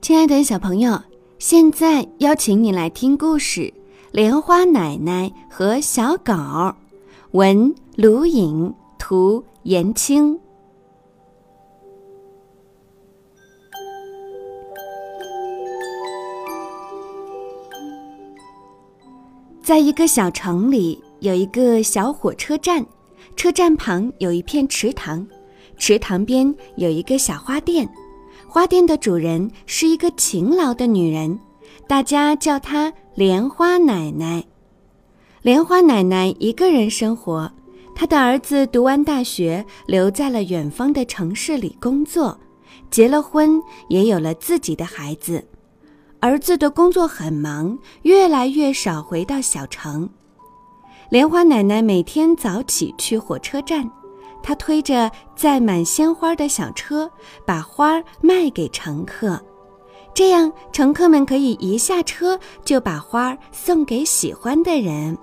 亲爱的小朋友，现在邀请你来听故事《莲花奶奶和小狗》，文卢颖，图颜青。在一个小城里，有一个小火车站，车站旁有一片池塘，池塘边有一个小花店。花店的主人是一个勤劳的女人，大家叫她莲花奶奶。莲花奶奶一个人生活，她的儿子读完大学，留在了远方的城市里工作，结了婚，也有了自己的孩子。儿子的工作很忙，越来越少回到小城。莲花奶奶每天早起去火车站。他推着载满鲜花的小车，把花卖给乘客，这样乘客们可以一下车就把花送给喜欢的人。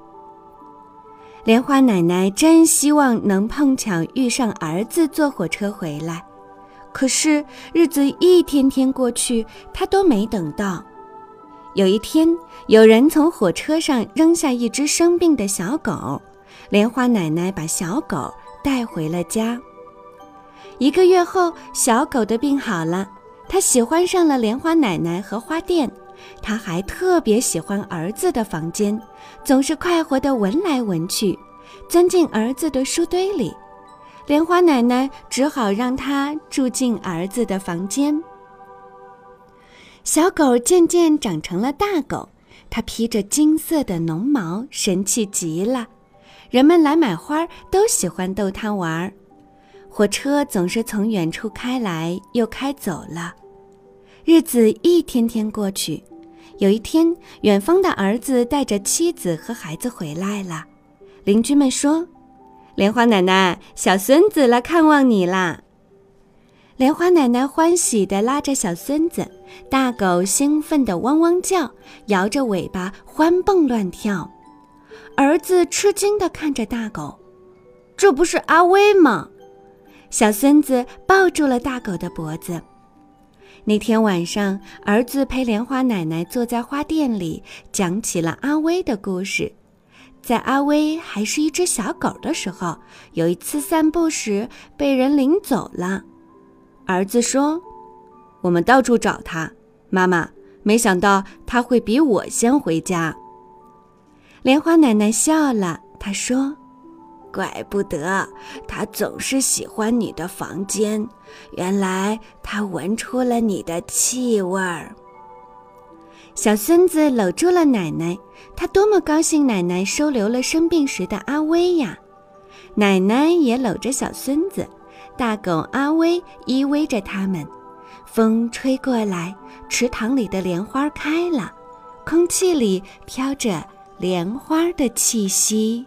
莲花奶奶真希望能碰巧遇上儿子坐火车回来，可是日子一天天过去，她都没等到。有一天，有人从火车上扔下一只生病的小狗，莲花奶奶把小狗。带回了家。一个月后，小狗的病好了，它喜欢上了莲花奶奶和花店。它还特别喜欢儿子的房间，总是快活地闻来闻去，钻进儿子的书堆里。莲花奶奶只好让它住进儿子的房间。小狗渐渐长成了大狗，它披着金色的浓毛，神气极了。人们来买花，都喜欢逗它玩儿。火车总是从远处开来又开走了，日子一天天过去。有一天，远方的儿子带着妻子和孩子回来了。邻居们说：“莲花奶奶，小孙子来看望你啦！”莲花奶奶欢喜地拉着小孙子，大狗兴奋地汪汪叫，摇着尾巴欢蹦乱跳。儿子吃惊地看着大狗，这不是阿威吗？小孙子抱住了大狗的脖子。那天晚上，儿子陪莲花奶奶坐在花店里，讲起了阿威的故事。在阿威还是一只小狗的时候，有一次散步时被人领走了。儿子说：“我们到处找他，妈妈，没想到他会比我先回家。”莲花奶奶笑了，她说：“怪不得他总是喜欢你的房间，原来他闻出了你的气味儿。”小孙子搂住了奶奶，他多么高兴！奶奶收留了生病时的阿威呀！奶奶也搂着小孙子，大狗阿威依偎着他们。风吹过来，池塘里的莲花开了，空气里飘着。莲花的气息。